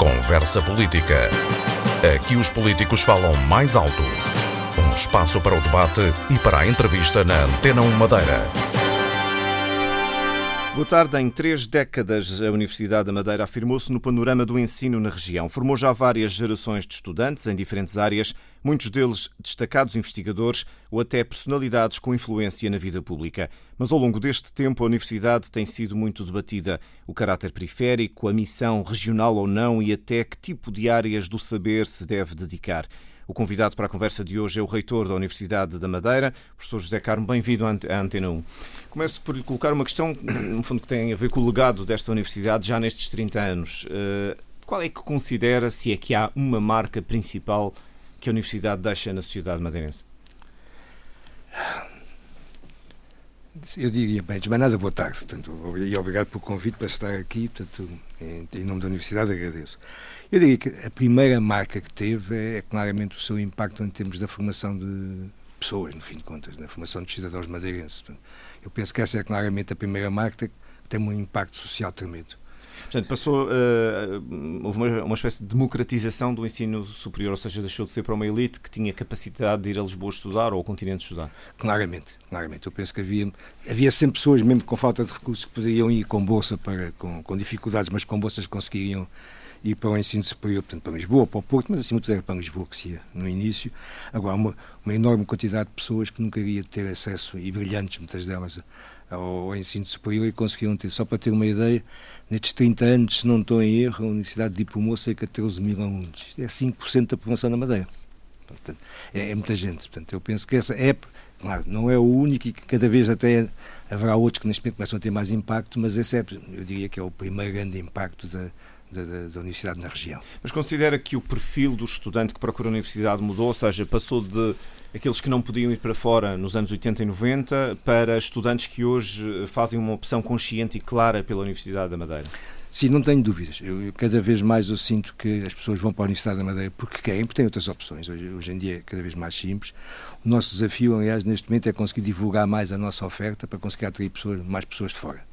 Conversa Política. Aqui os políticos falam mais alto. Um espaço para o debate e para a entrevista na Antena 1 Madeira. Boa tarde. Em três décadas, a Universidade da Madeira afirmou-se no panorama do ensino na região. Formou já várias gerações de estudantes em diferentes áreas, muitos deles destacados investigadores ou até personalidades com influência na vida pública. Mas ao longo deste tempo, a Universidade tem sido muito debatida. O caráter periférico, a missão regional ou não e até que tipo de áreas do saber se deve dedicar. O convidado para a conversa de hoje é o reitor da Universidade da Madeira, professor José Carmo. Bem-vindo à Antena 1. Começo por lhe colocar uma questão, no fundo, que tem a ver com o legado desta universidade já nestes 30 anos. Eh, qual é que considera, se é que há uma marca principal que a universidade deixa na sociedade madeirense? Eu diria, bem, de nada, boa tarde. Portanto, e obrigado pelo convite para estar aqui. Portanto, em, em nome da Universidade, agradeço. Eu diria que a primeira marca que teve é, é claramente o seu impacto em termos da formação de pessoas, no fim de contas, na formação de cidadãos madeirenses. Eu penso que essa é claramente a primeira marca que tem um impacto social tremendo. Portanto, passou, uh, houve uma, uma, espécie de democratização do ensino superior, ou seja, deixou de ser para uma elite que tinha capacidade de ir a Lisboa estudar ou ao continente estudar. Claramente, claramente. Eu penso que havia, havia sempre pessoas, mesmo com falta de recursos, que poderiam ir com bolsa, para, com, com dificuldades, mas com bolsas conseguiriam ir para o ensino superior, portanto, para Lisboa, para o Porto, mas acima de tudo era para Lisboa que se ia no início. Agora, uma, uma enorme quantidade de pessoas que nunca iria ter acesso, e brilhantes, muitas delas, ao, ao ensino superior e conseguiram ter. Só para ter uma ideia, nestes 30 anos, se não estou em erro, a Universidade diplomou cerca de 13 mil alunos. É 5% da população na Madeira. Portanto, é, é, muita gente. Portanto, eu penso que essa é, claro, não é o único e que cada vez até haverá outros que neste momento começam a ter mais impacto, mas esse é, eu diria que é o primeiro grande impacto da, da, da, universidade na região. Mas considera que o perfil do estudante que procura a universidade mudou, ou seja, passou de aqueles que não podiam ir para fora nos anos 80 e 90 para estudantes que hoje fazem uma opção consciente e clara pela Universidade da Madeira? Sim, não tenho dúvidas. Eu, eu, cada vez mais eu sinto que as pessoas vão para a Universidade da Madeira porque querem, porque têm outras opções. Hoje, hoje em dia é cada vez mais simples. O nosso desafio, aliás, neste momento é conseguir divulgar mais a nossa oferta para conseguir atrair pessoas, mais pessoas de fora.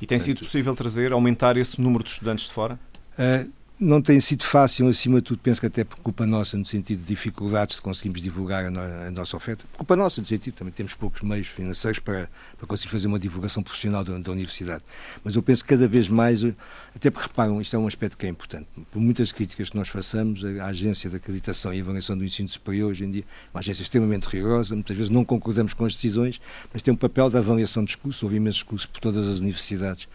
E tem Portanto, sido possível trazer, aumentar esse número de estudantes de fora? Uh, não tem sido fácil, acima de tudo, penso que até por culpa nossa, no sentido de dificuldades de conseguirmos divulgar a, no, a nossa oferta. Por culpa nossa, no sentido também temos poucos meios financeiros para, para conseguir fazer uma divulgação profissional da, da, universidade. Mas eu penso que cada vez mais, até porque reparam, isto é um aspecto que é importante. Por muitas críticas que nós façamos, a Agência de Acreditação e Avaliação do Ensino Superior, hoje em dia, é uma agência extremamente rigorosa, muitas vezes não concordamos com as decisões, mas tem um papel de avaliação de cursos, houve imensos cursos por todas as universidades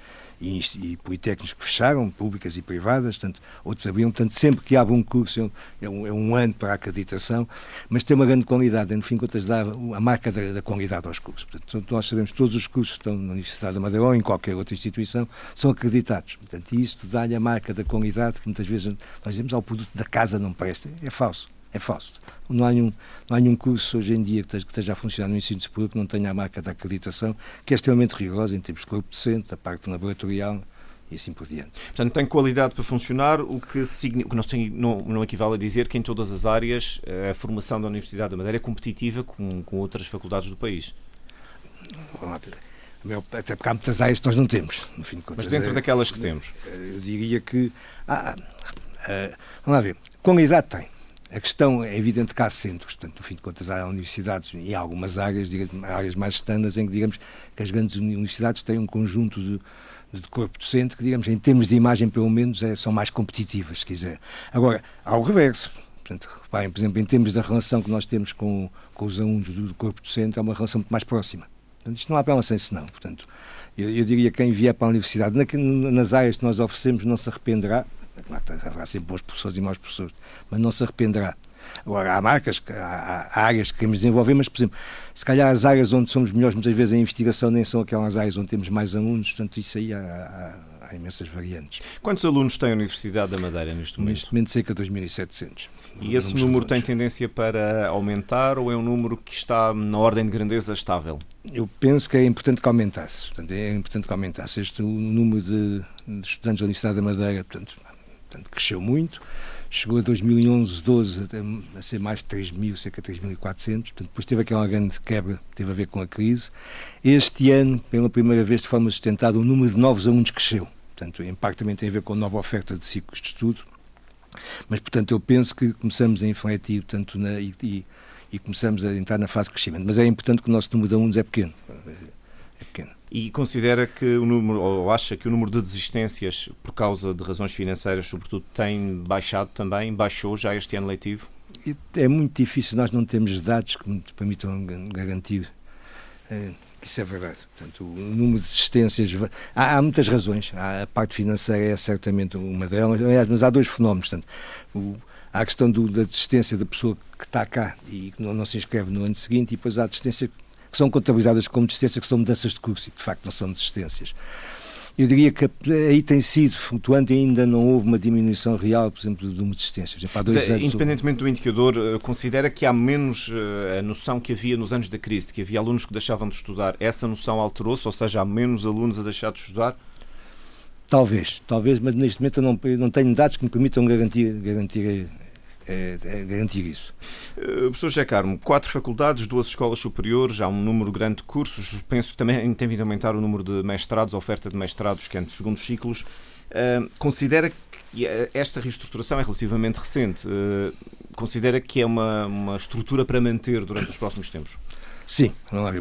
e, e politécnicos que fecharam, públicas e privadas, portanto, outros abriam. Portanto, sempre que abre um curso é um, é um ano para a acreditação, mas tem uma grande qualidade, no fim de contas dá a marca da, da qualidade aos cursos. Portanto, nós sabemos que todos os cursos que estão na Universidade da Madeira ou em qualquer outra instituição são acreditados. Portanto, isto dá-lhe a marca da qualidade que muitas vezes nós dizemos ao produto da casa não presta. É falso é falso. Não há nenhum, não há nenhum curso hoje em dia que esteja a funcionar no ensino superior que não tenha a marca da acreditação, que é extremamente rigorosa em termos de corpo docente, a parte laboratorial e assim por diante. Portanto, tem qualidade para funcionar, o que, o que não, não, equivale a dizer que em todas as áreas eh, a formação da Universidade da Madeira é competitiva com, com outras faculdades do país. Até porque há muitas áreas que nós não temos, no fim de contas. Mas dentro é, daquelas que temos? Eu diria que. Ah, ah, vamos lá ver. Qualidade tem. A questão é evidente que há centros, portanto, no fim de contas, há universidades e há algumas áreas, digamos, áreas mais estandas, em que, digamos, que as grandes universidades têm um conjunto de, de corpo docente que, digamos, em termos de imagem, pelo menos, é, são mais competitivas, se quiser. Agora, há o reverso. Portanto, reparem, por exemplo, em termos da relação que nós temos com, com os alunos do corpo docente, é uma relação muito mais próxima. Portanto, isto não há apela sem senão. Portanto, eu, eu diria que quem vier para a universidade, na, nas áreas que nós oferecemos, não se arrependerá, Claro que haverá sempre bons professores e maus professores, mas não se arrependerá. Agora, há marcas, há, há, áreas que queremos desenvolver, mas, por exemplo, se calhar as áreas onde somos melhores, muitas vezes, em investigação, nem são aquelas áreas onde temos mais alunos, portanto, isso aí há, há, há imensas variantes. Quantos alunos tem a Universidade da Madeira neste momento? Neste momento, cerca de 2.700. E esse número tem tendência para aumentar ou é um número que está na ordem de grandeza estável? Eu penso que é importante que aumentasse. Portanto, é importante que aumentasse. Este o número de, de estudantes da Universidade da Madeira, portanto, portanto cresceu muito. Chegou a 2011, 12 a ser mais de 3.000, cerca de 3.400. Portanto, depois teve aquela grande quebra, teve a ver com a crise. Este ano, pela primeira vez de forma sustentada, o número de novos alunos cresceu. Portanto, em parte também tem a ver com a nova oferta de ciclos de estudo. Mas, portanto, eu penso que começamos a infletir tanto na, e, e, e, começamos a entrar na fase de crescimento. Mas é importante que o nosso número de alunos é pequeno. E considera que o número, ou acha que o número de desistências por causa de razões financeiras, sobretudo, tem baixado também? Baixou já este ano letivo? É muito difícil, nós não temos dados que nos permitam garantir é, que isso é verdade. Portanto, o número de desistências. Há, há, muitas razões. a parte financeira é certamente uma delas, mas há dois fenómenos. Portanto, o, há a questão do, da desistência da pessoa que está cá e que não, não, se inscreve no ano seguinte, e depois há a desistência que são contabilizadas como desistência, que são mudanças de curso e que de facto não são desistências. Eu diria que aí tem sido flutuante e ainda não houve uma diminuição real, por exemplo, de uma desistência. Exemplo, dois é, independentemente do indicador, eh, considera que há menos eh, a noção que havia nos anos da crise, que havia alunos que deixavam de estudar. Essa noção alterou-se, ou seja, há menos alunos a deixar de estudar? Talvez, talvez, mas neste momento eu não, eu não tenho dados que me permitam garantir, garantir é, é garantir isso. Uh, professor José Carmo, quatro faculdades, duas escolas superiores, há um número grande de cursos, penso que também tem vindo a aumentar o número de mestrados, a oferta de mestrados, que é de segundos ciclos. Uh, considera que esta reestruturação é relativamente recente. Uh, considera que é uma, uma estrutura para manter durante os próximos tempos? Sim, não há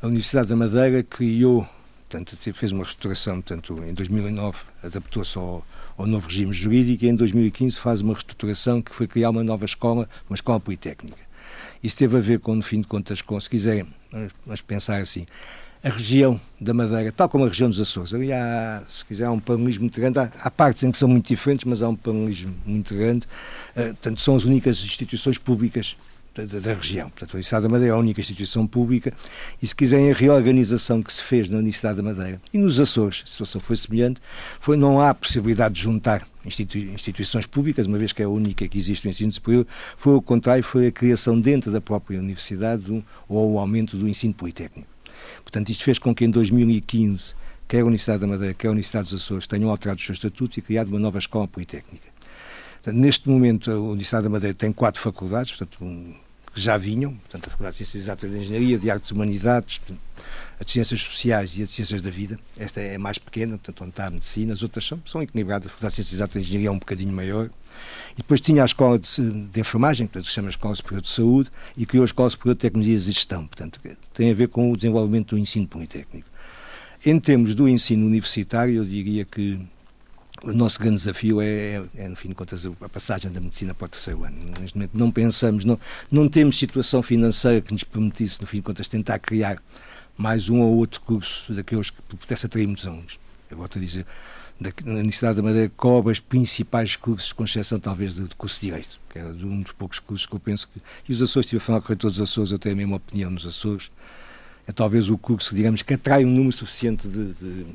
A Universidade da Madeira criou, portanto, fez uma reestruturação, portanto, em 2009 adaptou-se ao ao novo regime jurídico e em 2015 faz uma reestruturação que foi criar uma nova escola, uma escola politécnica. Isso teve a ver com, no fim de contas, com, se quiserem, vamos pensar assim, a região da Madeira, tal como a região dos Açores, ali há, se quiser, há um paralelismo muito grande, há, há, partes em que são muito diferentes, mas há um paralelismo muito grande, uh, portanto, são as únicas instituições públicas da, da, região. Portanto, a Universidade da Madeira é a única instituição pública e, se quiserem, a reorganização que se fez na Universidade da Madeira e nos Açores, a situação foi semelhante, foi não há possibilidade de juntar instituições públicas, uma vez que é a única que existe no ensino superior, foi o contrário, foi a criação dentro da própria universidade do, ou o aumento do ensino politécnico. Portanto, isto fez com que em 2015, quer a Universidade da Madeira, quer a Universidade dos Açores, tenham alterado os seus estatutos e criado uma nova escola politécnica. Portanto, neste momento, a Universidade da Madeira tem quatro faculdades, portanto, um, que já vinham, portanto, a Faculdade de Ciências Exatas de Engenharia, de Artes e Humanidades, a de Ciências Sociais e a de Ciências da Vida. Esta é mais pequena, portanto, onde está a Medicina, as outras são, são equilibradas. A Faculdade de Ciências Exatas de Engenharia é um bocadinho maior. E depois tinha a Escola de, de Enfermagem, portanto, que se chama Escola Superior de Saúde, e criou a Escola Superior de Tecnologias e Gestão, portanto, tem a ver com o desenvolvimento do ensino politécnico. Em termos do ensino universitário, eu diria que o nosso grande desafio é, é, no fim de contas, a passagem da medicina para o terceiro ano. Neste momento não pensamos, não, não temos situação financeira que nos permitisse, no fim de contas, tentar criar mais um ou outro curso daqueles que pudesse atrair muitos alunos. Eu volto a dizer, na Universidade da Madeira cobre os principais cursos, com exceção talvez do, curso de Direito, que é um dos poucos cursos que eu penso que... E os Açores, estive a falar com todos os Açores, eu tenho a mesma opinião nos Açores, é talvez o curso, digamos, que atrai um número suficiente de de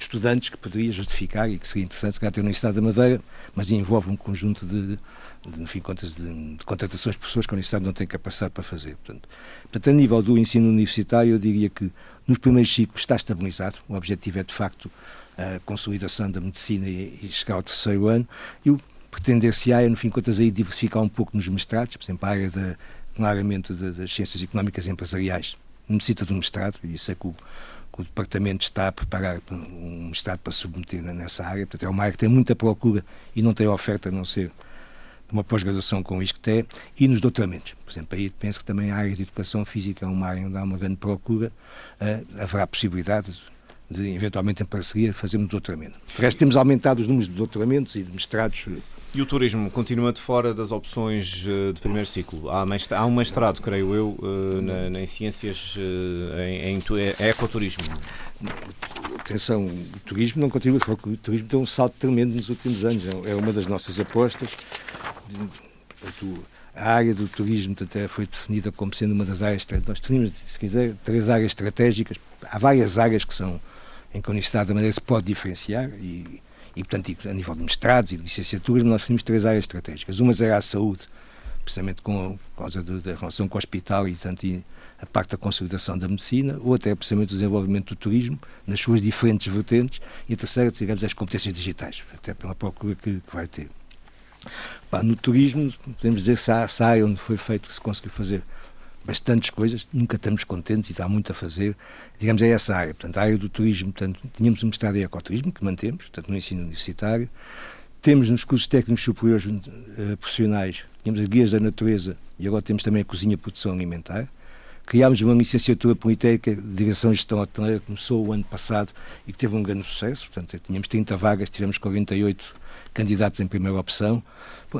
estudantes que poderia justificar e que seria interessante se calhar ter na Universidade da Madeira, mas envolve um conjunto de, de no fim de contas, de, de, contratações de pessoas que a Universidade não tem capacidade para fazer. Portanto, portanto, a nível do ensino universitário, eu diria que nos primeiros ciclos está estabilizado, o objetivo é de facto a consolidação da medicina e, e chegar ao terceiro ano, e o pretender-se-á, no fim de contas, aí diversificar um pouco nos mestrados, por exemplo, a área da, claramente das ciências económicas e empresariais necessita de um mestrado, e isso é que o o Departamento está a preparar um Estado para submeter nessa área. Portanto, é uma área que tem muita procura e não tem oferta a não ser uma pós-graduação com ISCTE e nos doutoramentos. Por exemplo, aí penso que também a área de educação física é uma área onde há uma grande procura, uh, haverá possibilidade de, eventualmente, em parceria, fazermos doutoramento. De resto, temos aumentado os números de doutoramentos e de mestrados e o turismo continua de fora das opções eh, de primeiro ciclo? Há, um mestrado, creio eu, eh, na, em ciências, eh, em, em é, ecoturismo. Atenção, o turismo não continua de fora, o turismo tem um salto tremendo nos últimos anos, é, é uma das nossas apostas. A área do turismo até foi definida como sendo uma das áreas, nós tínhamos, se quiser, três áreas estratégicas. Há várias áreas que são, em que a Universidade da Madeira se pode diferenciar e e, portanto, a nível de mestrados e de licenciaturas, nós tínhamos três áreas estratégicas. Uma era a saúde, precisamente com a causa da relação com o hospital e, portanto, a parte da consolidação da medicina. Outra é precisamente o desenvolvimento do turismo, nas suas diferentes vertentes. E a terceira, digamos, as competências digitais, até pela procura que, que vai ter. no turismo, podemos dizer que essa área onde foi feito, que se conseguiu fazer bastantes coisas, nunca estamos contentes e há muito a fazer. Digamos, é essa área. Portanto, a área do turismo, portanto, tínhamos um mestrado em ecoturismo, que mantemos, portanto, no ensino universitário. temos nos cursos técnicos superiores uh, profissionais, tínhamos as guias da natureza e agora temos também a cozinha produção alimentar. Criámos uma licenciatura politécnica de Direção e Gestão Hoteleira, que começou o ano passado e que teve um grande sucesso. Portanto, tínhamos 30 vagas, tivemos 48 candidatos em primeira opção.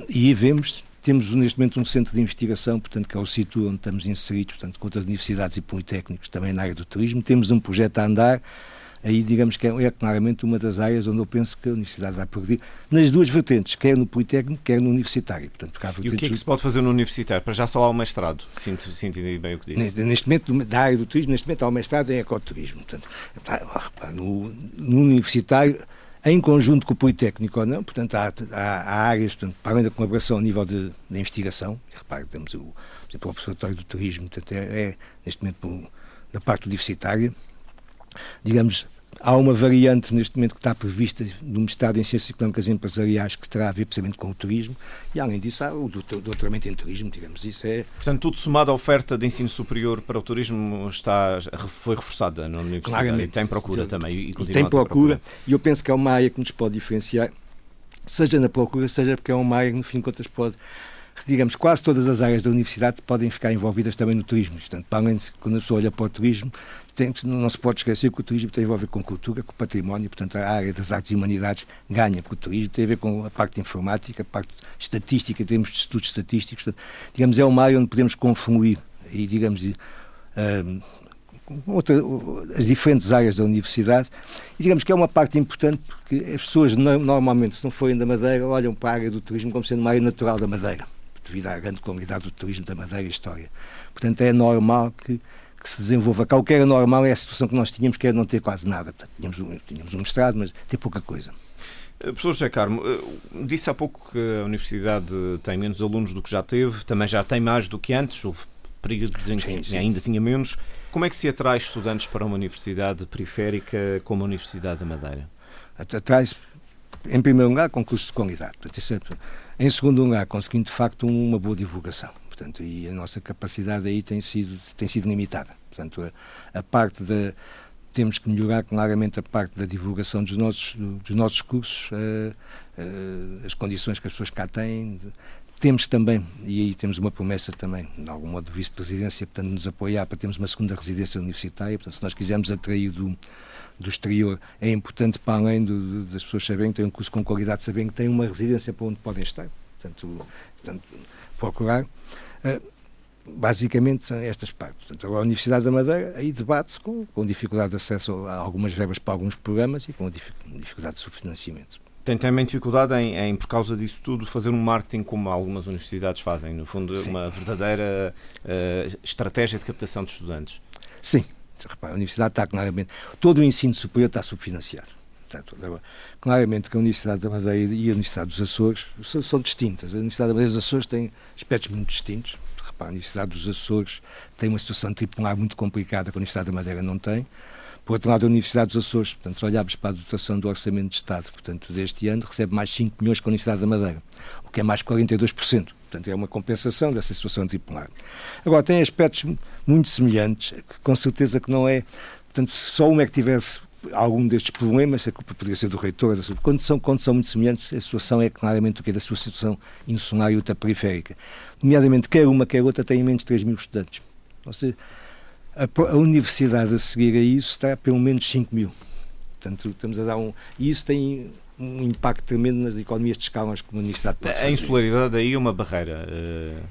E vemos, temos neste momento um centro de investigação, portanto, que é o sítio onde estamos inseridos, portanto, com outras universidades e politécnicos também na área do turismo. Temos um projeto a andar aí digamos que é, é, claramente uma das áreas onde eu penso que a universidade vai progredir, nas duas vertentes, quer no Politécnico, quer no Universitário. Portanto, e o que é que se pode fazer no Universitário? Para já só há o mestrado, sinto, sinto bem o que disse. Neste momento, da área do turismo, neste momento há o mestrado em ecoturismo. Portanto, no, no Universitário, em conjunto com o Politécnico ou não, portanto, há, há, há áreas, portanto, para além da colaboração a nível de, de investigação, repare, temos o, o Observatório do Turismo, portanto, é, é neste momento da parte universitária, digamos, há uma variante neste momento que está prevista do mestrado em Ciências Económicas e Empresariais que terá a ver precisamente com o turismo e além disso há o doutoramento em turismo, digamos, isso é... Portanto, tudo somado à oferta de ensino superior para o turismo está, foi reforçada na Universidade Claramente. e tem procura também. E, e tem procura e eu penso que é uma área que nos pode diferenciar, seja na procura, seja porque é uma área que no fim de contas pode digamos, quase todas as áreas da universidade podem ficar envolvidas também no turismo. Portanto, para além de, quando a pessoa olha para o turismo, tem, não se pode esquecer que o turismo tem a ver com cultura, com património, portanto a área das artes e humanidades ganha com o turismo, tem a ver com a parte informática, a parte estatística, temos estudos estatísticos, portanto, digamos, é uma área onde podemos confluir e, digamos, um, outra, as diferentes áreas da universidade e digamos que é uma parte importante porque as pessoas normalmente, se não forem da Madeira, olham para a área do turismo como sendo uma área natural da Madeira, devido à grande comunidade do turismo da Madeira e história. Portanto, é normal que que se desenvolva cá. O que era normal é a situação que nós tínhamos, que era não ter quase nada. Portanto, tínhamos, um, tínhamos um mestrado, mas ter pouca coisa. Eh, professor José Carmo, eh, disse há pouco que a Universidade tem menos alunos do que já teve, também já tem mais do que antes, houve períodos em que ainda tinha menos. Como é que se atrai estudantes para uma universidade periférica como a Universidade da Madeira? Atrai-se, em primeiro lugar, concursos de qualidade. Em segundo lugar, conseguindo de facto uma boa divulgação portanto, e a nossa capacidade aí tem sido, tem sido limitada. Portanto, a, a parte da temos que melhorar claramente a parte da divulgação dos nossos, dos nossos cursos, uh, uh, as condições que as pessoas cá têm. De, temos também, e aí temos uma promessa também, de algum modo, vice-presidência, portanto, nos apoiar para termos uma segunda residência universitária. Portanto, se nós quisermos atrair do, do exterior, é importante, para além do, das pessoas saberem que têm um curso com qualidade, saberem que têm uma residência para onde podem estar. Portanto, portanto procurar. Uh, basicamente são estas partes. Portanto, a Universidade da Madeira aí debate-se com, com dificuldade de acesso a algumas verbas para alguns programas e com dificuldade de subfinanciamento. Tem também dificuldade em, em, por causa disso tudo, fazer um marketing como algumas universidades fazem, no fundo, Sim. uma verdadeira uh, estratégia de captação de estudantes. Sim, Repara, a universidade está claramente. Todo o ensino superior está subfinanciado. Portanto, claramente que a Universidade da Madeira e a Universidade dos Açores são, são distintas. A Universidade da Madeira e dos Açores têm aspectos muito distintos. A Universidade dos Açores tem uma situação tripular muito complicada que a Universidade da Madeira não tem. Por outro lado, a Universidade dos Açores, portanto, se olharmos para a dotação do Orçamento de Estado, portanto, deste ano, recebe mais 5 milhões que a Universidade da Madeira, o que é mais 42%. Portanto, é uma compensação dessa situação tripular. Agora, tem aspectos muito semelhantes, que com certeza que não é. Portanto, se só uma é que tivesse algum destes problemas, a culpa poderia ser do reitor, quando são, quando são muito semelhantes, a situação é claramente o que é da sua situação insular e ultraperiférica. Nomeadamente, quer uma, quer outra, têm menos de 3 mil estudantes. Ou seja, a, a, universidade a seguir a isso está a pelo menos 5 mil. Portanto, estamos a dar um. E isso tem um impacto tremendo nas economias de escala que uma universidade pode fazer. A insularidade aí é uma barreira. Uh...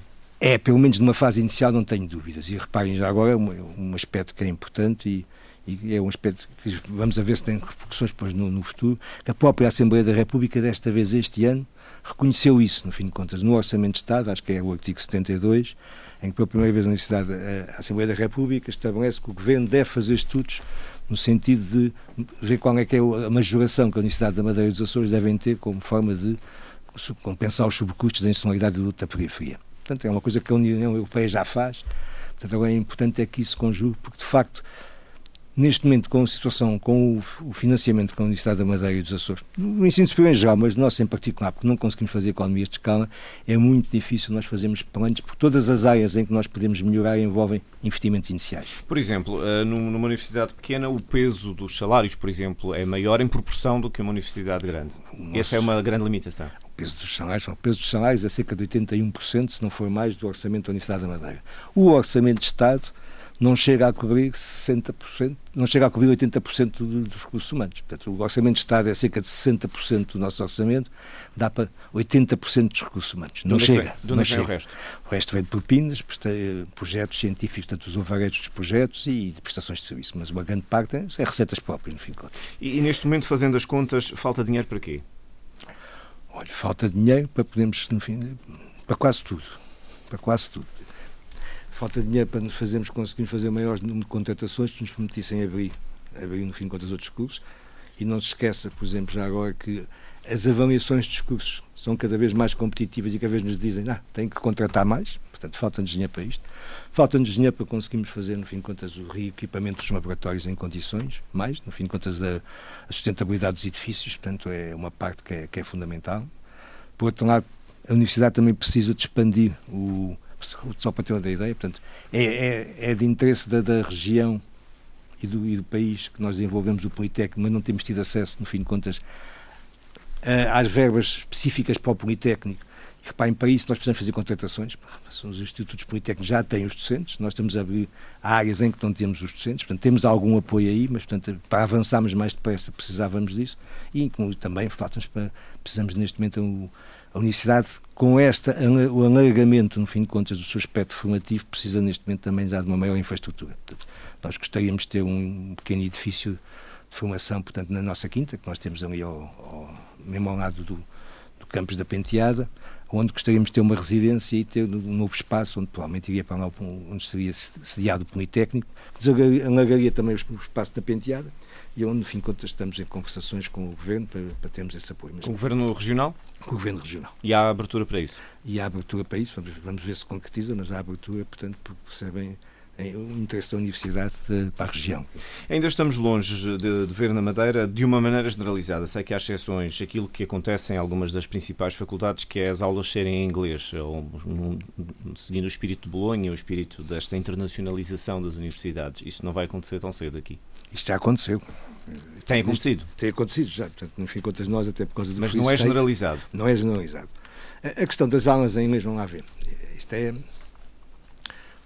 É, pelo menos numa fase inicial, não tenho dúvidas. E reparem já agora, um, um aspecto que é importante e e é um aspecto que vamos a ver se tem repercussões depois no, no, futuro, que a própria Assembleia da República, desta vez este ano, reconheceu isso, no fim de contas, no Orçamento de Estado, acho que é o artigo 72, em que pela primeira vez na Universidade, a Assembleia da República estabelece que o Governo deve fazer estudos no sentido de ver qual é que é a majoração que a Universidade da Madeira e dos Açores devem ter como forma de compensar os subcustos da insularidade e da periferia. Portanto, é uma coisa que a União Europeia já faz. Portanto, agora é importante é que isso conjugue, porque de facto neste momento, com a situação, com o, financiamento com a Universidade da Madeira e dos Açores, no ensino superior em geral, mas no nosso em particular, porque não conseguimos fazer economias de escala, é muito difícil nós fazermos planos, porque todas as áreas em que nós podemos melhorar envolvem investimentos iniciais. Por exemplo, eh, numa universidade pequena, o peso dos salários, por exemplo, é maior em proporção do que uma universidade grande. Nosso... Essa é uma grande limitação o peso dos salários, o peso dos salários é cerca de 81%, se não for mais, do orçamento da Universidade da Madeira. O orçamento de Estado não chega a cobrir 60%, não chega a cobrir 80% dos recursos humanos. Portanto, o orçamento de Estado é cerca de 60% do nosso orçamento, dá para 80% dos recursos humanos. Não chega. De onde vem o resto? O resto vem de propinas, projetos científicos, portanto, os overheads dos projetos e de prestações de serviço. Mas uma grande parte é receitas próprias, no fim de contas. E, e neste momento, fazendo as contas, falta dinheiro para quê? Olha, falta dinheiro para podermos, no fim, para quase tudo. Para quase tudo falta dinheiro para nos fazermos, conseguirmos fazer maiores número de contratações que nos permitissem abrir, abrir no fim de contas outros cursos. E não se esqueça, por exemplo, já agora que as avaliações dos cursos são cada vez mais competitivas e cada vez nos dizem ah, tem que contratar mais, portanto falta-nos dinheiro para isto. Falta-nos dinheiro para conseguirmos fazer, no fim de contas, o reequipamento dos laboratórios em condições, mais, no fim de contas, a, a sustentabilidade dos edifícios, portanto é uma parte que é, que é fundamental. Por outro lado, a Universidade também precisa de expandir o, só para ter uma ideia, portanto, é, é, é de interesse da, da região e do, e do, país que nós desenvolvemos o Politécnico, mas não temos tido acesso, no fim de contas, às verbas específicas para o Politécnico. E reparem, para isso nós precisamos fazer contratações. Os institutos politécnicos já têm os docentes, nós estamos a abrir áreas em que não temos os docentes, portanto temos algum apoio aí, mas portanto, para avançarmos mais depressa precisávamos disso e também falta para, precisamos neste momento a Universidade, com esta, o alargamento, no fim de contas, do seu aspecto formativo, precisa neste momento também já de uma maior infraestrutura. Nós gostaríamos de ter um pequeno edifício de formação, portanto, na nossa quinta, que nós temos ali ao, ao mesmo ao lado do, do campus da Penteada, onde gostaríamos de ter uma residência e ter um novo espaço, onde provavelmente iria para lá onde seria sediado o Politécnico, que alargaria também o espaço da Penteada, e onde, no fim de contas, estamos em conversações com o Governo para, para termos esse apoio. Mas, com o Governo Regional? Com o Governo Regional. E há abertura para isso? E há abertura para isso, vamos, vamos ver se concretiza, mas há abertura, portanto, porque percebem o interesse da Universidade de, para a região. Ainda estamos longe de, de, ver na Madeira de uma maneira generalizada. Sei que há exceções, aquilo que acontece em algumas das principais faculdades, que é as aulas serem em inglês, ou, seguindo o espírito de Bolonha, o espírito desta internacionalização das universidades. Isto não vai acontecer tão cedo aqui. Isto já aconteceu. Tem acontecido? Tem acontecido já, portanto, no fim de contas nós, até por causa do Mas não é generalizado? Não é generalizado. A questão das aulas em inglês, vamos lá ver. Isto é...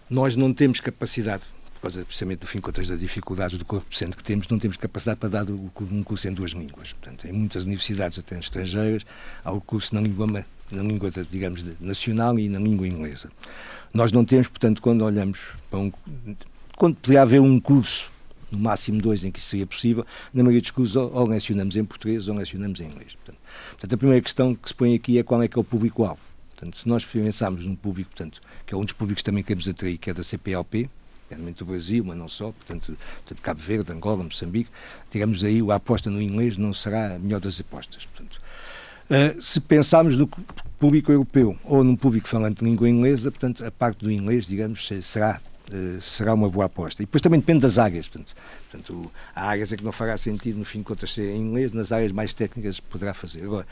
Nós não temos capacidade, por causa precisamente do fim contas das dificuldades do corpo docente que temos, não temos capacidade para dar um curso em duas línguas. Portanto, em muitas universidades, até estrangeiras, há o curso na língua, na língua digamos, nacional e na língua inglesa. Nós não temos, portanto, quando olhamos para um... Quando poderia haver um curso no máximo dois em que isso seria possível, na maioria dos cursos ou lecionamos em português ou lecionamos em inglês. Portanto, a primeira questão que se põe aqui é qual é que é o público-alvo. Portanto, se nós pensarmos num público, portanto, que é um dos públicos que também queremos atrair, que é da CPLP, realmente do Brasil, mas não só, portanto, de Cabo Verde, Angola, Moçambique, digamos aí, a aposta no inglês não será a melhor das apostas. Portanto, uh, se pensarmos no público europeu ou num público falante de língua inglesa, portanto, a parte do inglês, digamos, será eh, será uma boa aposta. E depois também depende das áreas. Portanto, portanto, há áreas em que não fará sentido, no fim de contas, ser em inglês, nas áreas mais técnicas poderá fazer. Agora,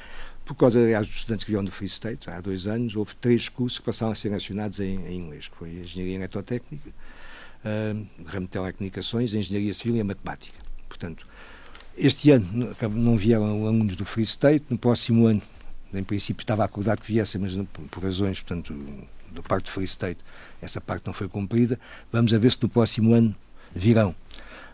por causa, aliás, dos estudantes que vieram do Free State, há dois anos, houve três cursos que passaram a ser nacionados em, em inglês, que foi Engenharia Eletrotécnica, uh, Ramo de Telecomunicações, Engenharia Civil e a Matemática. Portanto, este ano não vieram alunos do Free State, no próximo ano, em princípio estava acordado que viessem, mas por razões, portanto, do Parque de Free State, essa parte não foi cumprida. Vamos a ver se no próximo ano virão.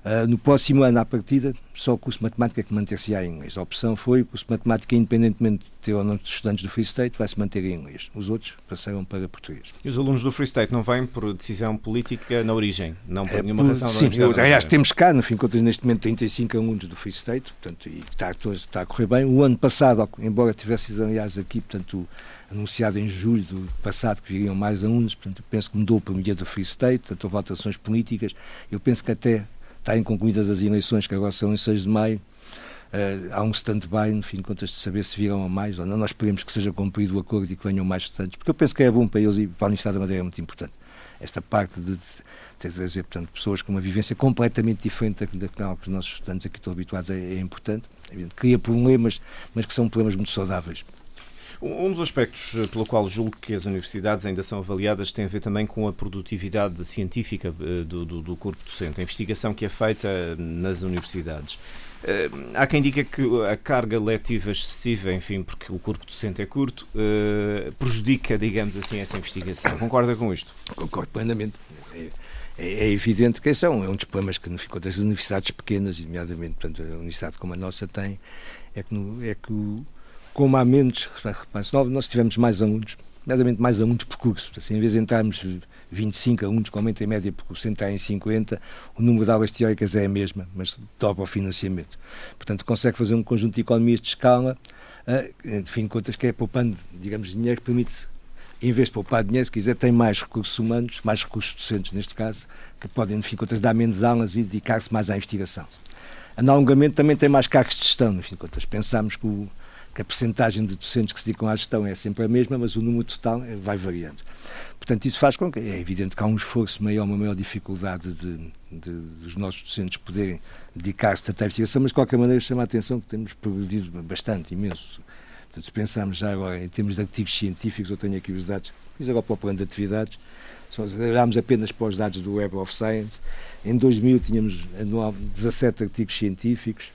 Uh, no próximo ano, à partida, só o curso de matemática que manter-se-á em inglês. A opção foi o curso de matemática, independentemente de ter ou não estudantes do Free State, vai se manter em inglês. Os outros passaram para português. E os alunos do Free State não vêm por decisão política na origem? Não por é, nenhuma razão Sim, eu, aliás, temos cá, no fim de contas, neste momento 35 alunos do Free State, portanto, e está, está a correr bem. O ano passado, embora tivesse, aliás, aqui, portanto, anunciado em julho do passado que viriam mais alunos, portanto, penso que mudou para o do Free State, portanto, houve alterações políticas. Eu penso que até estarem concluídas as eleições, que agora são em 6 de maio, uh, há um stand-by, no fim de contas, de saber se virão a mais ou não. Nós esperemos que seja cumprido o acordo e que venham mais estudantes, porque eu penso que é bom para eles e para a Universidade da Madeira é muito importante. esta parte de, de, dizer, portanto, pessoas com uma vivência completamente diferente daquela que os nossos estudantes aqui estão habituados é, é importante. Cria problemas, mas que são problemas muito saudáveis. Um dos aspectos eh, pelo qual julgo que as universidades ainda são avaliadas tem a ver também com a produtividade científica eh, do, do, do corpo docente, a investigação que é feita nas universidades. Eh, há quem diga que a carga letiva excessiva, enfim, porque o corpo docente é curto, prejudica, digamos assim, essa investigação. Concorda com isto? Concordo plenamente. É, é, é evidente que são. É um dos problemas que, no fim das universidades pequenas, nomeadamente, portanto, a universidade como a nossa tem, é que, no, é que o como há menos, nós tivemos mais alunos, nomeadamente mais alunos por curso. Assim, em vez de entrarmos 25 alunos, com aumento em média por curso, entrar em 50, o número de aulas teóricas é a mesma, mas dobra o financiamento. Portanto, consegue fazer um conjunto de economias de escala, uh, de fim de contas, que é poupando, digamos, dinheiro que permite, em vez de poupar dinheiro, se quiser, tem mais recursos humanos, mais recursos docentes, neste caso, que podem, no fim de contas, dar menos aulas e dedicar-se mais à investigação. Analogamente, também tem mais cargos de gestão, no fim de contas. Pensamos que o que a percentagem de docentes que se dedicam à gestão é sempre a mesma, mas o número total vai variando. Portanto, isso faz com que, é evidente que há um esforço maior, uma maior dificuldade de, de, dos nossos docentes poderem dedicar-se a investigação, mas de qualquer maneira chama a atenção que temos progredido bastante, imenso. Portanto, se pensarmos já agora em termos de artigos científicos, eu tenho aqui os dados, fiz agora para o plano de atividades, se olharmos apenas para os dados do Web of Science, em 2000 tínhamos anual 17 artigos científicos,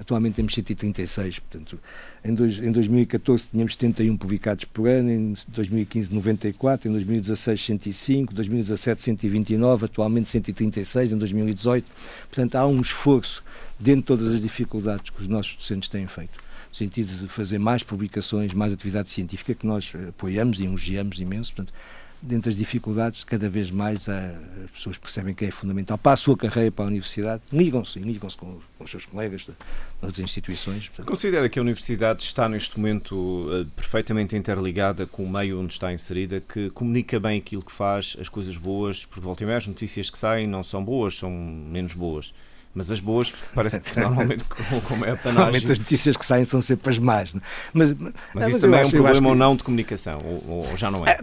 Atualmente temos 136, portanto, em, dois, em 2014 tínhamos 71 publicados por ano, em 2015 94, em 2016 105, 2017 129, atualmente 136, em 2018. Portanto, há um esforço dentro de todas as dificuldades que os nossos docentes têm feito no sentido de fazer mais publicações, mais atividade científica, que nós apoiamos e elogiamos imenso. Portanto, dentro das dificuldades, cada vez mais as pessoas percebem que é fundamental para a sua carreira, para a universidade, ligam-se ligam-se com, com, os seus colegas de, outras instituições. Portanto. Considera que a universidade está neste momento uh, perfeitamente interligada com o meio onde está inserida, que comunica bem aquilo que faz, as coisas boas, porque volta e meia as notícias que saem não são boas, são menos boas mas as boas parece que normalmente como é a panagem. Normalmente as notícias que saem são sempre as más. Né? Mas, mas, mas isso também é um problema ou não de comunicação, ou, ou já não é? é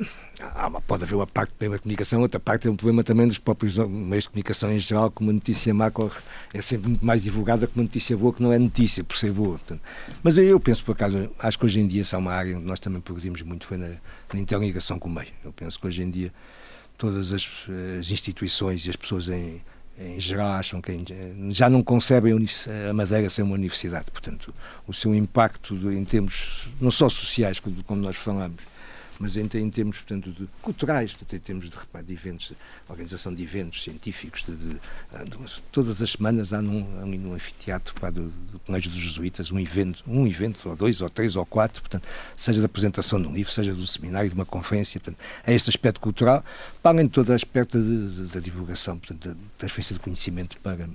pode haver uma parte de problema de comunicação, outra parte é um problema também dos próprios meios de comunicação em geral, como a notícia má é sempre muito mais divulgada que uma notícia boa que não é notícia, por ser boa. Portanto. Mas eu penso, por acaso, acho que hoje em dia essa é uma área onde nós também progredimos muito, foi na, na interligação com o meio. Eu penso que hoje em dia todas as, as instituições e as pessoas em em geral acham que já não concebem a Madeira ser uma universidade. Portanto, o seu impacto em termos não só sociais, como nós falamos, mas em, em termos portanto, de, culturais, portanto, em termos de, de eventos, de organização de eventos científicos, de, de, todas as semanas há num, num anfiteatro pá, do, do Colégio dos Jesuítas um evento, um evento, ou dois, ou três, ou quatro, portanto, seja da apresentação de um livro, seja do seminário, de uma conferência, portanto, é este aspecto cultural, para além de todo o aspecto da divulgação, portanto, da transferência de conhecimento para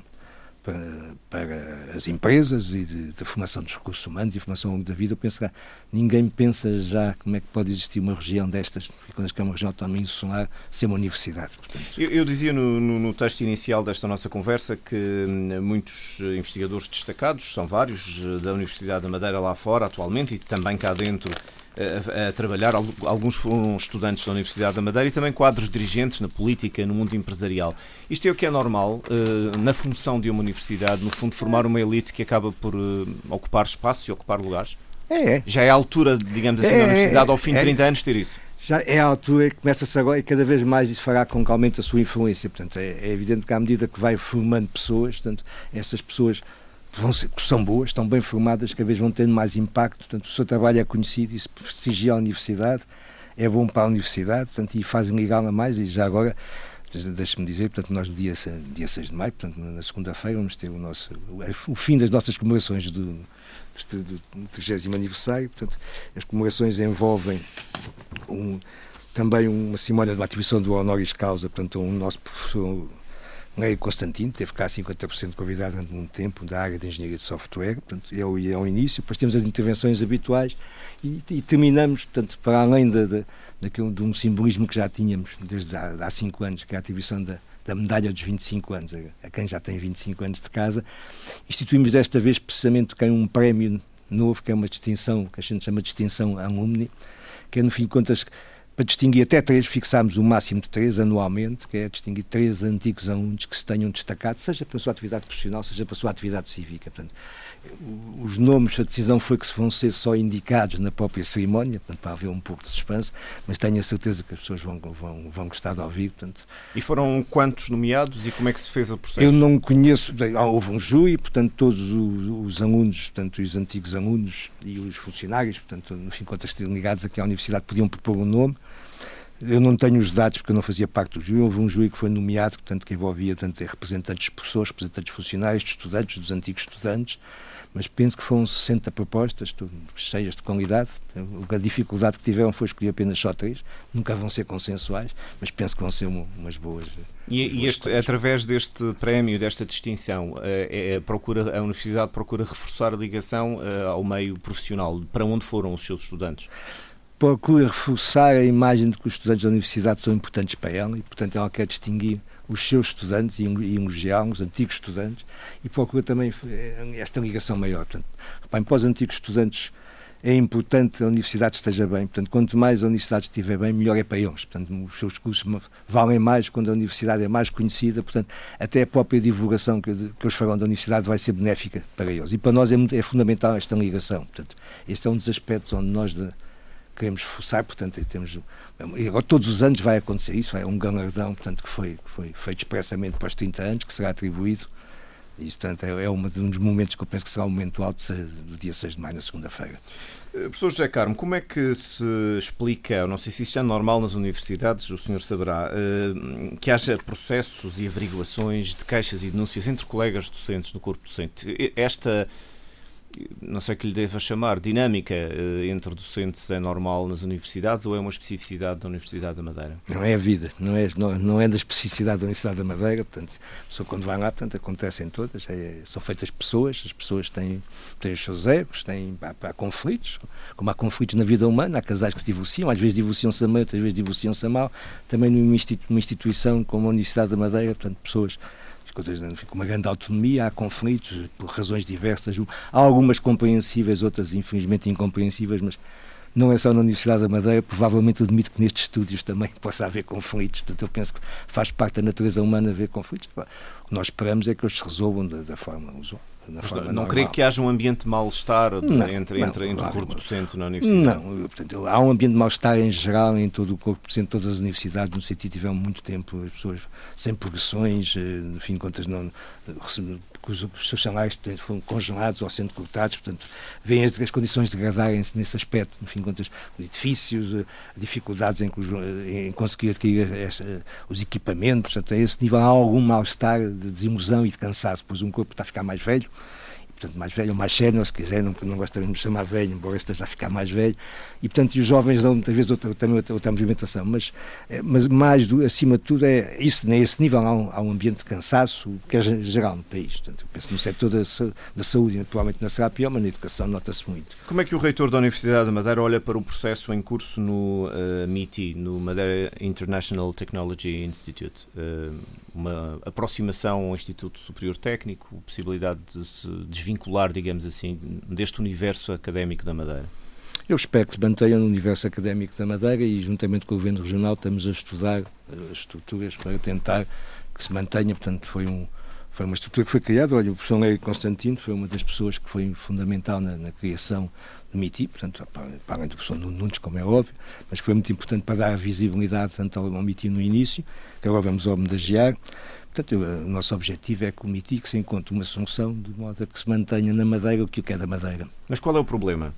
para, para as empresas e de, formação dos recursos humanos e formação ao longo da vida, eu penso que ninguém pensa já como é que pode existir uma região destas, que é uma região autónoma insular, ser uma universidade. Eu, eu, dizia no, no, no, texto inicial desta nossa conversa que hum, muitos investigadores destacados, são vários, da Universidade da Madeira lá fora atualmente e também cá dentro, a, a, trabalhar. Alguns foram estudantes da Universidade da Madeira e também quadros dirigentes na política, no mundo empresarial. Isto é o que é normal uh, na função de uma universidade, no fundo, formar uma elite que acaba por uh, ocupar espaços e ocupar lugares? É, é. Já é a altura, digamos assim, é, da universidade, ao fim de 30 é, anos, ter isso? Já é a altura que começa-se agora e cada vez mais isso fará com que aumente a sua influência. Portanto, é, é evidente que à medida que vai formando pessoas, portanto, essas pessoas ser, são boas, estão bem formadas, cada vez vão tendo mais impacto, portanto, o seu trabalho é conhecido, isso prestigia a universidade, é bom para a universidade, portanto, e fazem ligá-la mais, e já agora, deixe-me dizer, portanto, nós no dia, dia 6 de maio, portanto, na segunda-feira, vamos ter o nosso, o fim das nossas comemorações do, do, do 30 aniversário, portanto, as comemorações envolvem um, também uma cerimónia de atribuição do honoris causa, portanto, um nosso professor Neio Constantino, teve cá 50% convidado durante muito tempo da área de engenharia de software, portanto, é o, é o início, depois temos as intervenções habituais e, e terminamos, portanto, para além de, de, de um simbolismo que já tínhamos desde há, há cinco anos, que é a atribuição da, da medalha dos 25 anos, a, a quem já tem 25 anos de casa, instituímos desta vez precisamente que é um prémio novo, que é uma distinção, que a gente chama de distinção alumni, que é, no fim de contas, para distinguir até três, fixámos o máximo de três anualmente, que é distinguir três antigos alunos que se tenham destacado, seja pela sua atividade profissional, seja pela sua atividade cívica. Portanto, os nomes, a decisão foi que vão ser só indicados na própria cerimónia, portanto, para haver um pouco de suspense, mas tenho a certeza que as pessoas vão, vão, vão gostar de ouvir. Portanto. E foram quantos nomeados e como é que se fez o processo? Eu não conheço, houve um júri, portanto, todos os, os alunos, portanto, os antigos alunos e os funcionários, portanto, no fim de contas, ligados aqui à universidade, podiam propor um nome. Eu não tenho os dados porque eu não fazia parte do júri. Houve um júri que foi nomeado, portanto, que envolvia portanto, representantes de professores, representantes funcionários, de estudantes, dos antigos estudantes mas penso que foram 60 propostas, cheias de qualidade. A dificuldade que tiveram foi escolher apenas só três, nunca vão ser consensuais, mas penso que vão ser umas boas. E, este, através deste prémio, desta distinção, a, é, é, procura, a Universidade procura reforçar a ligação eh, ao meio profissional. Para onde foram os seus estudantes? Procura reforçar a imagem de que os estudantes da Universidade são importantes para ela e, portanto, ela quer distinguir os seus estudantes e elogiar os antigos estudantes e procura também eh, esta ligação maior. Portanto, bem, para os antigos estudantes é importante a universidade esteja bem. Portanto, quanto mais a universidade estiver bem, melhor é para eles. Portanto, os seus cursos valem mais quando a universidade é mais conhecida. Portanto, até a própria divulgação que, que eles farão da universidade vai ser benéfica para eles. E para nós é, é fundamental esta ligação. Portanto, este é um dos aspectos onde nós de, queremos forçar. Portanto, temos e agora todos os anos vai acontecer isso, é um galardão portanto, que foi, foi feito expressamente para os 30 anos, que será atribuído. E isso, portanto, é, é um dos momentos que eu penso que será o momento alto do dia 6 de maio, na segunda-feira. Eh, professor José Carmo, como é que se explica, não sei se isto é normal nas universidades, o senhor saberá, eh, que haja processos e averiguações de queixas e denúncias entre colegas docentes no corpo docente? Esta não sei que lhe deva chamar, dinâmica eh, entre docentes é normal nas universidades ou é uma especificidade da Universidade da Madeira? Não é a vida, não é, não, não é da especificidade da Universidade da Madeira, portanto, só quando vai lá, portanto, acontecem todas, é, são feitas pessoas, as pessoas têm, têm os seus egos, têm, há, há, conflitos, como há conflitos na vida humana, há casais que se divorciam, às vezes divorciam-se a meio, outras vezes divorciam-se a mal, também numa instituição como a Universidade da Madeira, portanto, pessoas com uma grande autonomia, há conflitos por razões diversas, há algumas compreensíveis, outras infelizmente incompreensíveis, mas não é só na Universidade da Madeira, provavelmente admito que nestes estúdios também possa haver conflitos, portanto eu penso que faz parte da natureza humana haver conflitos. O que nós esperamos é que eles se resolvam da, da forma usual. Não, não creio que haja um ambiente de mal-estar entre, não, entre, entre o corpo docente na universidade? Não, portanto, há um ambiente de mal-estar em geral em todo o corpo docente, todas as universidades, no sentido tiveram muito tempo as pessoas sem progressões, eh, no fim de contas não, os, os seus salários portanto, foram congelados ou sendo cortados, portanto, vêm as, as condições degradarem-se nesse aspecto, no fim de contas, os edifícios, eh, dificuldades em, em conseguir adquirir esta, os equipamentos, portanto, a esse nível há algum mal-estar de desilusão e de cansaço, pois um corpo está a ficar mais velho, portanto, mais velho ou mais sénior, se quiser, não, não de me chamar velho, embora esteja a ficar mais velho, e portanto, e os jovens dão muitas vezes outra, também outra, outra movimentação, mas, eh, mas mais do, acima de tudo é isso, nesse nível há um, há um ambiente de cansaço que é geral no país, portanto, eu penso no setor da, da saúde, provavelmente não será pior, mas na educação nota-se muito. Como é que o reitor da Universidade da Madeira olha para o processo em curso no uh, MITI, no Madeira International Technology Institute? Uh, uma aproximação ao Instituto Superior Técnico, possibilidade de se desvincular, digamos assim, deste universo académico da Madeira? Eu espero que se mantenha no universo académico da Madeira e, juntamente com o Governo Regional, estamos a estudar eh, as estruturas para tentar que se mantenha. Portanto, foi, um, foi uma estrutura que foi criada. Olha, o professor Léo Constantino foi uma das pessoas que foi fundamental na, na criação do MITI, portanto, para, além do professor Nunes, como é óbvio, mas foi muito importante para dar visibilidade tanto ao, ao MITI no início, que agora vamos homenagear. Portanto, o nosso objetivo é que o MITI que se encontre uma solução de modo a que se mantenha na Madeira o que é da Madeira. Mas qual é o problema?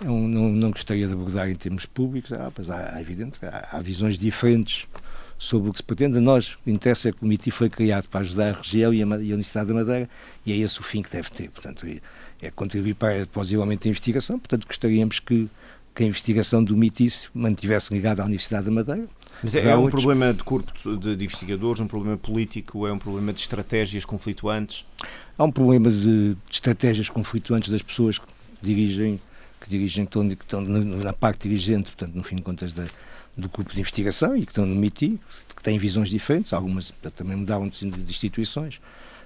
Eu não, não gostaria de abordar em termos públicos, ah, mas há, há evidente, há, há, visões diferentes sobre o que se pretende. Nós, o interesse é que o MITI foi criado para ajudar a região e a, e a Universidade da Madeira e é esse o fim que deve ter. Portanto, é, é contribuir para, possivelmente, a investigação. Portanto, gostaríamos que, que a investigação do MITI se mantivesse ligada à Universidade da Madeira. Mas é, é um problema de corpo de, de investigadores, um problema político, é um problema de estratégias conflituantes? Há um problema de, de estratégias conflituantes das pessoas que dirigem que dirigem, que estão, que estão na parte dirigente, portanto, no fim de contas, da, do grupo de investigação e que estão no MITI, que têm visões diferentes, algumas também mudaram de, instituições,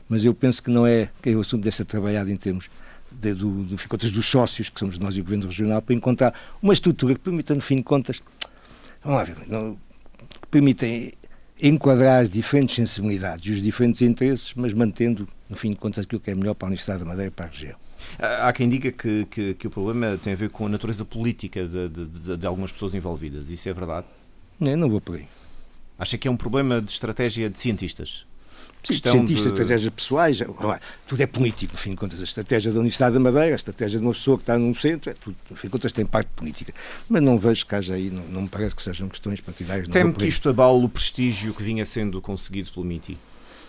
mas eu penso que não é que o assunto deve ser trabalhado em termos de, do, do, fim de contas, dos sócios, que somos nós e o Governo Regional, para encontrar uma estrutura que permita, no fim de contas, vamos lá ver, não, que permita enquadrar as diferentes sensibilidades e os diferentes interesses, mas mantendo, no fim de contas, aquilo que é melhor para a Universidade da Madeira e para a região. Há quem diga que, que, que, o problema tem a ver com a natureza política de, de, de algumas pessoas envolvidas. Isso é verdade? Não, não vou por aí. Acha que é um problema de estratégia de cientistas? Cientistas, de... estratégias pessoais, tudo é político, no fim de contas. A estratégia da Universidade da Madeira, a estratégia de uma pessoa que está num centro, é tudo, no fim de contas, tem parte política. Mas não vejo que haja aí, não, não me parece que sejam questões partidárias. Teme que isto abale o prestígio que vinha sendo conseguido pelo MITI?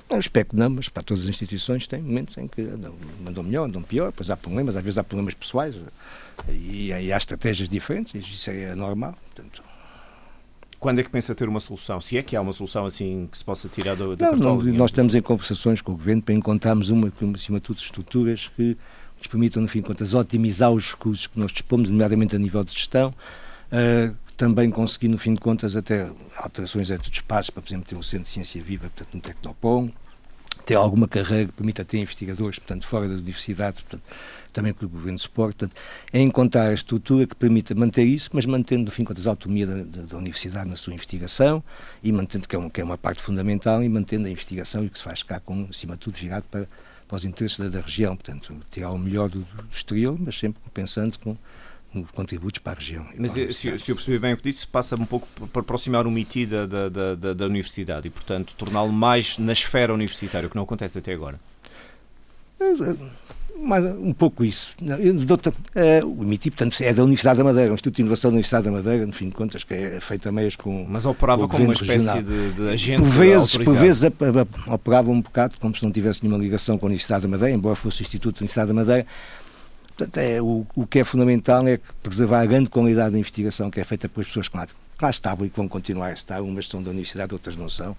Não, espero que não, mas para todas as instituições tem momentos em que andam, andam melhor, andam pior, depois há problemas, às vezes há problemas pessoais e, e há estratégias diferentes, isso é normal. Portanto, quando é que pensa ter uma solução? Se é que há uma solução assim que se possa tirar da, da não, não, Nós estamos em conversações com o Governo para encontrarmos uma, acima de tudo, estruturas que nos permitam, no fim de contas, otimizar os recursos que nós dispomos, nomeadamente a nível de gestão, uh, também conseguir, no fim de contas, até alterações os espaços, para, por exemplo, ter um centro de ciência viva, portanto, um Tecnopom, ter alguma carreira que permita ter investigadores, portanto, fora da universidade, portanto, também que o Governo suporta, é encontrar a estrutura que permita manter isso, mas mantendo, no fim de contas, a autonomia da, da, da, Universidade na sua investigação e mantendo, que é, uma, que é uma parte fundamental, e mantendo a investigação e que se faz cá, com, acima de tudo, virado para, para os interesses da, da região. Portanto, tirar o melhor do, do exterior, mas sempre pensando com contributos para a região. Mas se, se, eu percebi bem o que disse, passa um pouco para aproximar o MITI da, da, da, da universidade e, portanto, torná-lo mais na esfera universitária, o que não acontece até agora. Mas, um pouco isso. Uh, o MITI, portanto, é da Universidade da Madeira, um Instituto de Inovação da Universidade da Madeira, no fim de contas, que é feito a meias com. Mas operava como uma espécie de, de, agente. Por vezes, por vezes operava um bocado como se não tivesse nenhuma ligação com a Universidade da Madeira, embora fosse o Instituto da Universidade da Madeira. Portanto, é, o, o que é fundamental é preservar a grande qualidade da investigação que é feita pelas pessoas que lá lá estavam e que vão continuar a estar, umas são da universidade, outras não são,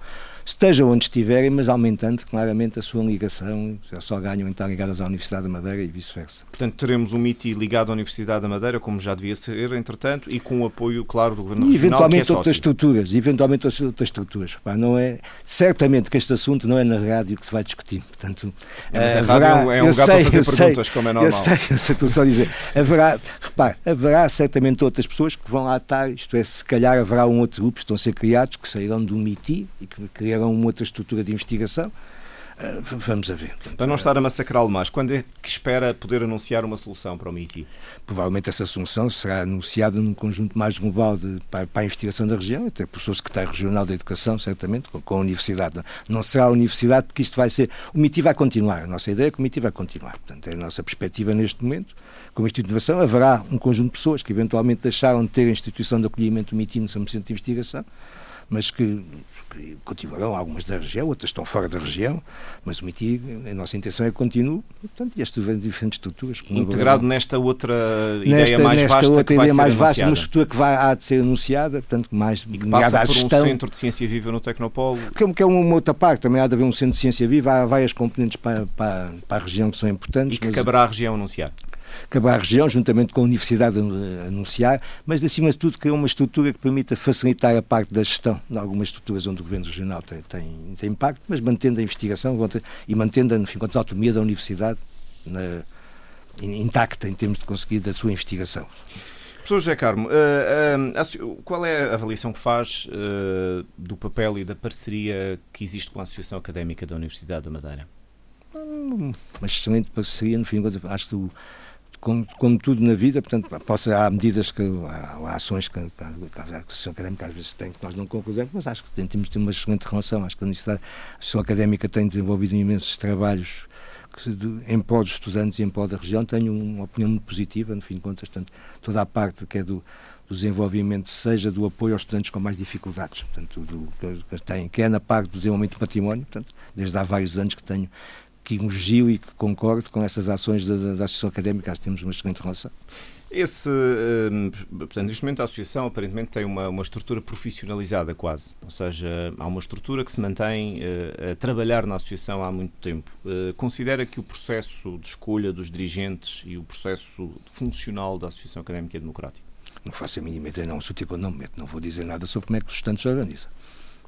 estejam onde estiverem, mas aumentando claramente a sua ligação, só ganham em estar ligadas à Universidade da Madeira e vice-versa. Portanto, teremos um MITI ligado à Universidade da Madeira, como já devia ser, entretanto, e com o apoio, claro, do Governo e Regional, eventualmente que é outras estruturas, eventualmente outras estruturas. Pá, não é, certamente que este assunto não é na rádio que se vai discutir, portanto... É, mas a haverá, rádio é um lugar sei, para fazer perguntas, sei, como é normal. Eu sei, eu sei, estou só a dizer. Haverá, repare, haverá certamente outras pessoas que vão lá estar, isto é, se calhar haverá um outro grupo, estão a ser criados, que sairão do MITI e que criarão uma outra estrutura de investigação. Uh, vamos a ver. Para não estar a massacrá-lo mais, quando é que espera poder anunciar uma solução para o MITI? Provavelmente essa solução será anunciada num conjunto mais global de, para, para, a investigação da região, até por sua Secretária Regional da Educação, certamente, com, com, a Universidade. Não será a Universidade, porque isto vai ser. O MITI vai continuar. A nossa ideia é que o MITI vai continuar. Portanto, é a nossa perspectiva neste momento. Como Instituto de Inovação, haverá um conjunto de pessoas que eventualmente deixaram de ter a instituição de acolhimento do MITI no seu centro de investigação mas que, que, continuarão, algumas da região, outras estão fora da região, mas o MITI, a nossa intenção é que continue, portanto, e estas diferentes estruturas. Integrado nesta outra ideia nesta, mais nesta vasta outra ideia mais vasta, uma estrutura que vai, há de ser anunciada, portanto, mais e que passa por gestão, um centro de ciência viva no Tecnopolo. Que, que é uma outra parte, também há de haver um centro de ciência viva, há várias componentes para, para, para a região que são importantes. E que mas... caberá à região anunciar acabar a região, juntamente com a Universidade a anunciar, mas acima de tudo criar uma estrutura que permita facilitar a parte da gestão de algumas estruturas onde o Governo Regional tem, tem, tem impacto, mas mantendo a investigação e mantendo, no fim, a autonomia da Universidade na, intacta em termos de conseguir da sua investigação. Professor José Carmo, uh, uh, qual é a avaliação que faz uh, do papel e da parceria que existe com a Associação Académica da Universidade da Madeira? Uma excelente parceria, no fim, acho que como, como, tudo na vida, portanto, posso, há medidas que, há, há ações que, a Associação Académica às vezes tem que nós não concordamos, mas acho que temos de uma excelente relação. Acho que a Universidade, a Associação Académica tem desenvolvido imensos trabalhos que, em prol dos estudantes e em prol da região. Tenho uma opinião muito positiva, no fim de contas, portanto, toda a parte que é do, do desenvolvimento, seja do apoio aos estudantes com mais dificuldades, portanto, do, que, que, tem, que é na parte do desenvolvimento do património, portanto, desde há vários anos que tenho que elogio e que concordo com essas ações da, da Associação Académica, acho que temos uma excelente relação. Esse, hum, portanto, neste momento a Associação aparentemente tem uma, uma estrutura profissionalizada quase, ou seja, há uma estrutura que se mantém uh, a trabalhar na Associação há muito tempo. Uh, considera que o processo de escolha dos dirigentes e o processo funcional da Associação Académica é democrático? Não faço a mínima ideia, não, sou tipo, não meto, não vou dizer nada sobre como é que os estudantes se organizam.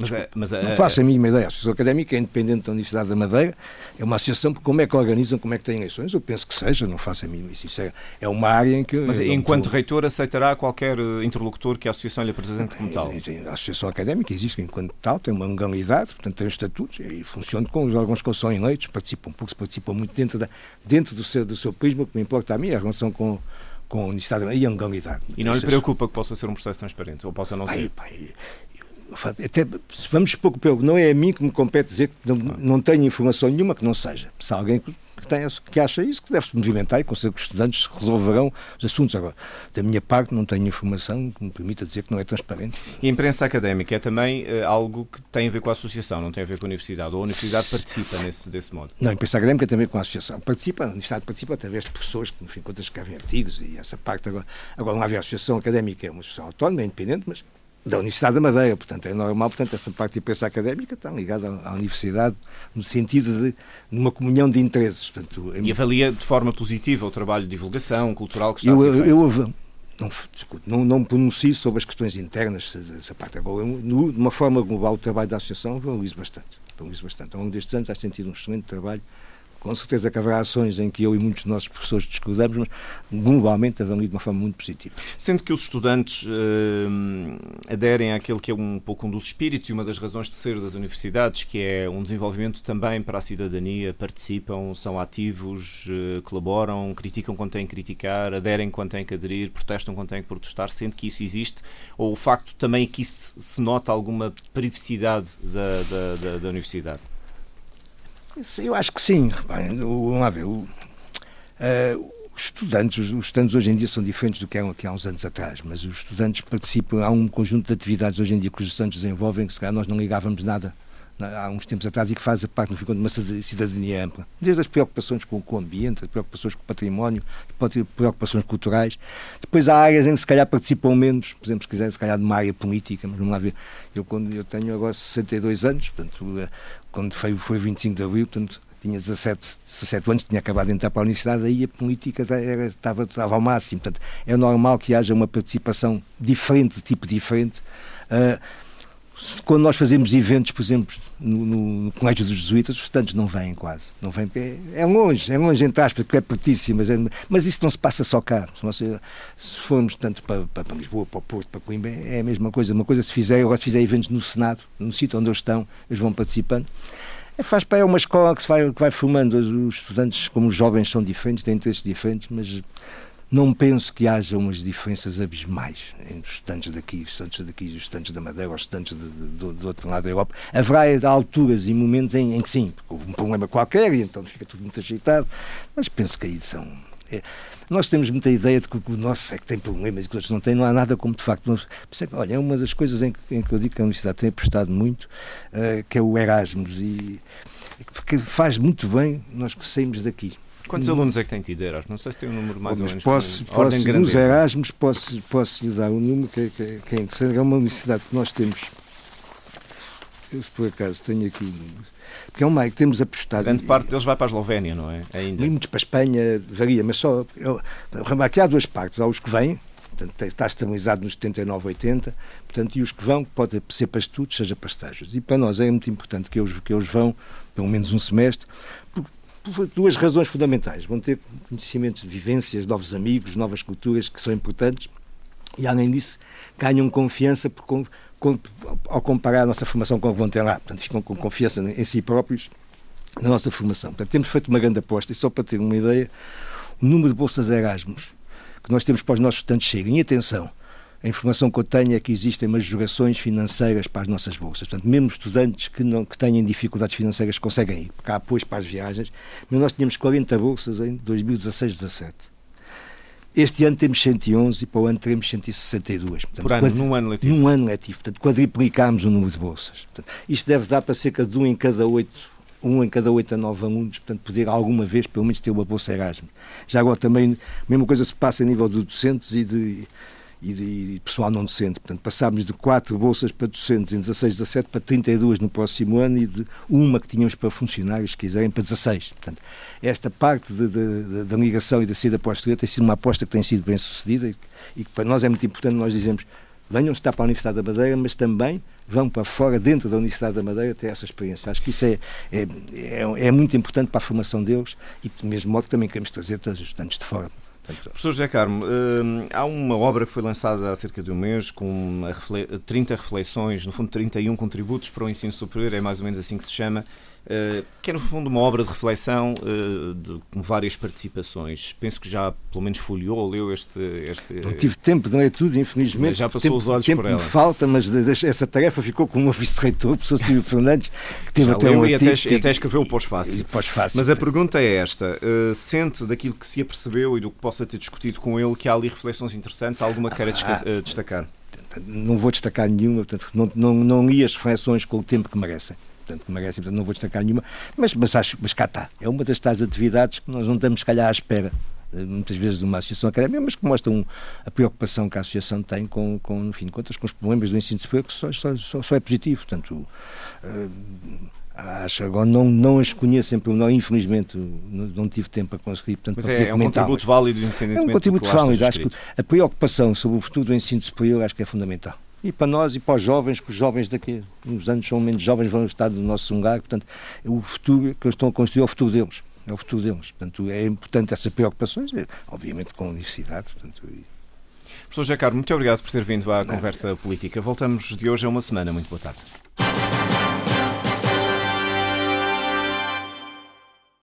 Mas, é, mas é, não faço a mínima ideia. A Associação Académica é independente da Universidade da Madeira, é uma associação, como é que organizam, como é que têm eleições? Eu penso que seja, não faço a mínima. Isso é, é uma área em que. Mas enquanto reitor aceitará qualquer eh, interlocutor que a Associação lhe apresente como tal? A Associação Académica existe enquanto tal, tem uma legalidade, portanto tem estatutos e funciona com os órgãos que são eleitos, participam, porque participam muito dentro, da, dentro do, seu, do seu prisma, o que me importa a mim é a relação com com a Universidade e a legalidade. E não lhe preocupa que possa ser um processo transparente, ou possa não ser? Pai, até, vamos pouco pelo, não é a mim que me compete dizer que não, não tenho informação nenhuma que não seja. Se há alguém que, tem, que acha isso, que deve-se movimentar e considero que os estudantes resolverão os assuntos. Agora, da minha parte, não tenho informação que me permita dizer que não é transparente. E a imprensa académica é também uh, algo que tem a ver com a associação, não tem a ver com a universidade? Ou a universidade Se... participa nesse, desse modo? Não, a imprensa académica tem a ver com a associação. Participa, a universidade participa através de pessoas que, no fim de contas, escrevem artigos e essa parte. Agora, agora não havia associação académica, é uma associação autónoma, é independente, mas da Universidade da Madeira, portanto é normal, portanto essa parte de imprensa académica está ligada à Universidade no sentido de numa comunhão de interesses. Portanto, e avalia de forma positiva o trabalho de divulgação cultural que está eu, a ser feito? Eu, não, não, não pronuncio sobre as questões internas dessa parte. Agora, de uma forma global, o trabalho da Associação valorizo bastante. Valorizo bastante. Ao longo destes anos, acho que tem tido um excelente trabalho com certeza que haverá ações em que eu e muitos dos nossos professores discordamos, mas globalmente avalio de uma forma muito positiva. Sendo que os estudantes eh, aderem àquele que é um pouco um dos espíritos e uma das razões de ser das universidades, que é um desenvolvimento também para a cidadania, participam, são ativos, eh, colaboram, criticam quando têm que criticar, aderem quando têm que aderir, protestam quando têm que protestar, sendo que isso existe, ou o facto também que se, se nota alguma perificidade da, da, da, da universidade? Eu acho que sim. Vamos lá ver. O, uh, os estudantes, os estudantes hoje em dia são diferentes do que eram aqui há uns anos atrás, mas os estudantes participam, há um conjunto de atividades hoje em dia que os estudantes desenvolvem que se calhar nós não ligávamos nada há uns tempos atrás e que faz parte, no fim, de uma cidadania ampla. Desde as preocupações com, com o ambiente, as preocupações com o património, preocupações culturais. Depois há áreas em que se calhar participam menos, por exemplo, se quiser, se calhar de uma área política, mas vamos lá ver. Eu, quando, eu tenho agora 62 anos, portanto, eh, quando foi, foi 25 de Abril, portanto, tinha 17, 17 anos, tinha acabado de entrar para a universidade, aí a política era, estava, estava ao máximo. Portanto, é normal que haja uma participação diferente, de tipo diferente. Uh, quando nós fazemos eventos, por exemplo, no, no, Colégio dos Jesuítas, os estudantes não vêm quase. Não vêm, é, é longe, é longe entre aspas, porque é pertíssimo, mas, é, mas isso não se passa só cá. Se, se formos tanto para, para, Lisboa, para o Porto, para Coimbra, é a mesma coisa. Uma coisa se fizer, agora se fizer eventos no Senado, no sítio onde eles estão, eles vão participando. É, faz para é uma escola que, vai, que vai formando os estudantes, como os jovens são diferentes, têm interesses diferentes, mas não penso que haja umas diferenças abismais entre os estudantes daqui, os estudantes daqui, os estudantes da Madeira, os estudantes de, de, do outro lado da Europa. Haverá alturas e momentos em, em, que sim, porque houve um problema qualquer e então fica tudo muito ajeitado, mas penso que aí são. É, nós temos muita ideia de que o nosso é que tem problemas e que os outros não têm, não há nada como de facto. Mas, olha, é uma das coisas em, em, que eu digo que a Universidade tem apostado muito, uh, que é o Erasmus, e, porque faz muito bem nós que saímos daqui. Quantos alunos é que tem tido Erasmus? Não sei se tem um número mais ou menos. Posso, posso nos Erasmus, posso, posso lhe dar um número que, que, que é interessante. É uma universidade que nós temos. Eu, por acaso, tenho aqui. Porque é uma que temos apostado. Grande parte deles vai para a Eslovénia, não é? Ainda. Muitos para a Espanha, varia, mas só. Eu, aqui há duas partes. Há os que vêm, portanto, está estabilizado nos 79, 80, portanto, e os que vão, pode ser para estudos, seja para estágios. E para nós é muito importante que eles, que eles vão, pelo menos um semestre, por duas razões fundamentais. Vão ter conhecimentos, vivências, novos amigos, novas culturas que são importantes e, além disso, ganham confiança por, com, ao comparar a nossa formação com o que vão ter lá. Portanto, ficam com confiança em si próprios na nossa formação. Portanto, temos feito uma grande aposta e, só para ter uma ideia, o número de bolsas Erasmus que nós temos para os nossos estudantes chega. E atenção, a informação que eu tenho é que existem majorações financeiras para as nossas bolsas. Portanto, mesmo estudantes que, não, que têm dificuldades financeiras conseguem ir, porque há apoio para as viagens. Mas nós tínhamos 40 bolsas em 2016-17. Este ano temos 111 e para o ano teremos 162. Portanto, Por ano, quadri... num ano letivo? Num ano letivo. Portanto, quadriplicámos o número de bolsas. Portanto, isto deve dar para cerca de um em cada oito um em cada oito a nove alunos, portanto, poder alguma vez, pelo menos, ter uma bolsa Erasmus. Já agora também, a mesma coisa se passa a nível de docentes e de, e de pessoal não docente. Portanto, passámos de 4 bolsas para docentes em 16, 17 para 32 no próximo ano e de uma que tínhamos para funcionários, se quiserem, para 16. Portanto, esta parte da ligação e da saída para o exterior tem sido uma aposta que tem sido bem sucedida e, e que para nós é muito importante, nós dizemos venham estar para a Universidade da Madeira, mas também vão para fora, dentro da Universidade da Madeira, ter essa experiência. Acho que isso é, é, é, é muito importante para a formação deles e, do mesmo modo, também queremos trazer todos os estudantes de fora. Professor José Carmo, hum, há uma obra que foi lançada há cerca de um mês com 30 reflexões, no fundo 31 contributos para o ensino superior, é mais ou menos assim que se chama, que é no fundo uma obra de reflexão de, com várias participações. Penso que já pelo menos folheou, leu este. este não tive tempo, não é tudo, infelizmente. Já passou tempo, os olhos tempo por ela. me falta, mas essa tarefa ficou com o vice-reitor, o professor Silvio Fernandes, que teve já até um e. Até, até escreveu o pós-fácil. Pós-fácil. Mas a pergunta é esta: uh, sente daquilo que se apercebeu e do que possa ter discutido com ele que há ali reflexões interessantes? Alguma que queira ah, destacar? Não vou destacar nenhuma, portanto, não, não, não li as reflexões com o tempo que merecem portanto, que merecem, portanto, não vou destacar nenhuma, mas, mas, acho, mas cá está. É uma das tais atividades que nós não estamos, se calhar, à espera eh, muitas vezes de uma associação académica, mas que mostram a preocupação que a associação tem com, com no fim de contas, com os problemas do ensino superior, que só, só, só, é positivo. Portanto, uh, acho agora não, não as conheço sempre, não, infelizmente não, não, tive tempo para conseguir. Portanto, mas é, é um contributo válido, independentemente É um contributo válido. Acho que a preocupação sobre o futuro do ensino superior acho que é fundamental e para nós e para os jovens, que os jovens daqui uns anos são menos jovens, vão estar no nosso lugar, portanto, o futuro que eles estão a construir é o futuro deles, é o futuro deles. Portanto, é importante essas preocupações, é, obviamente com a universidade. Portanto, e... Professor Jacaro, muito obrigado por ter vindo à Não, conversa política. Voltamos de hoje a uma semana. Muito boa tarde.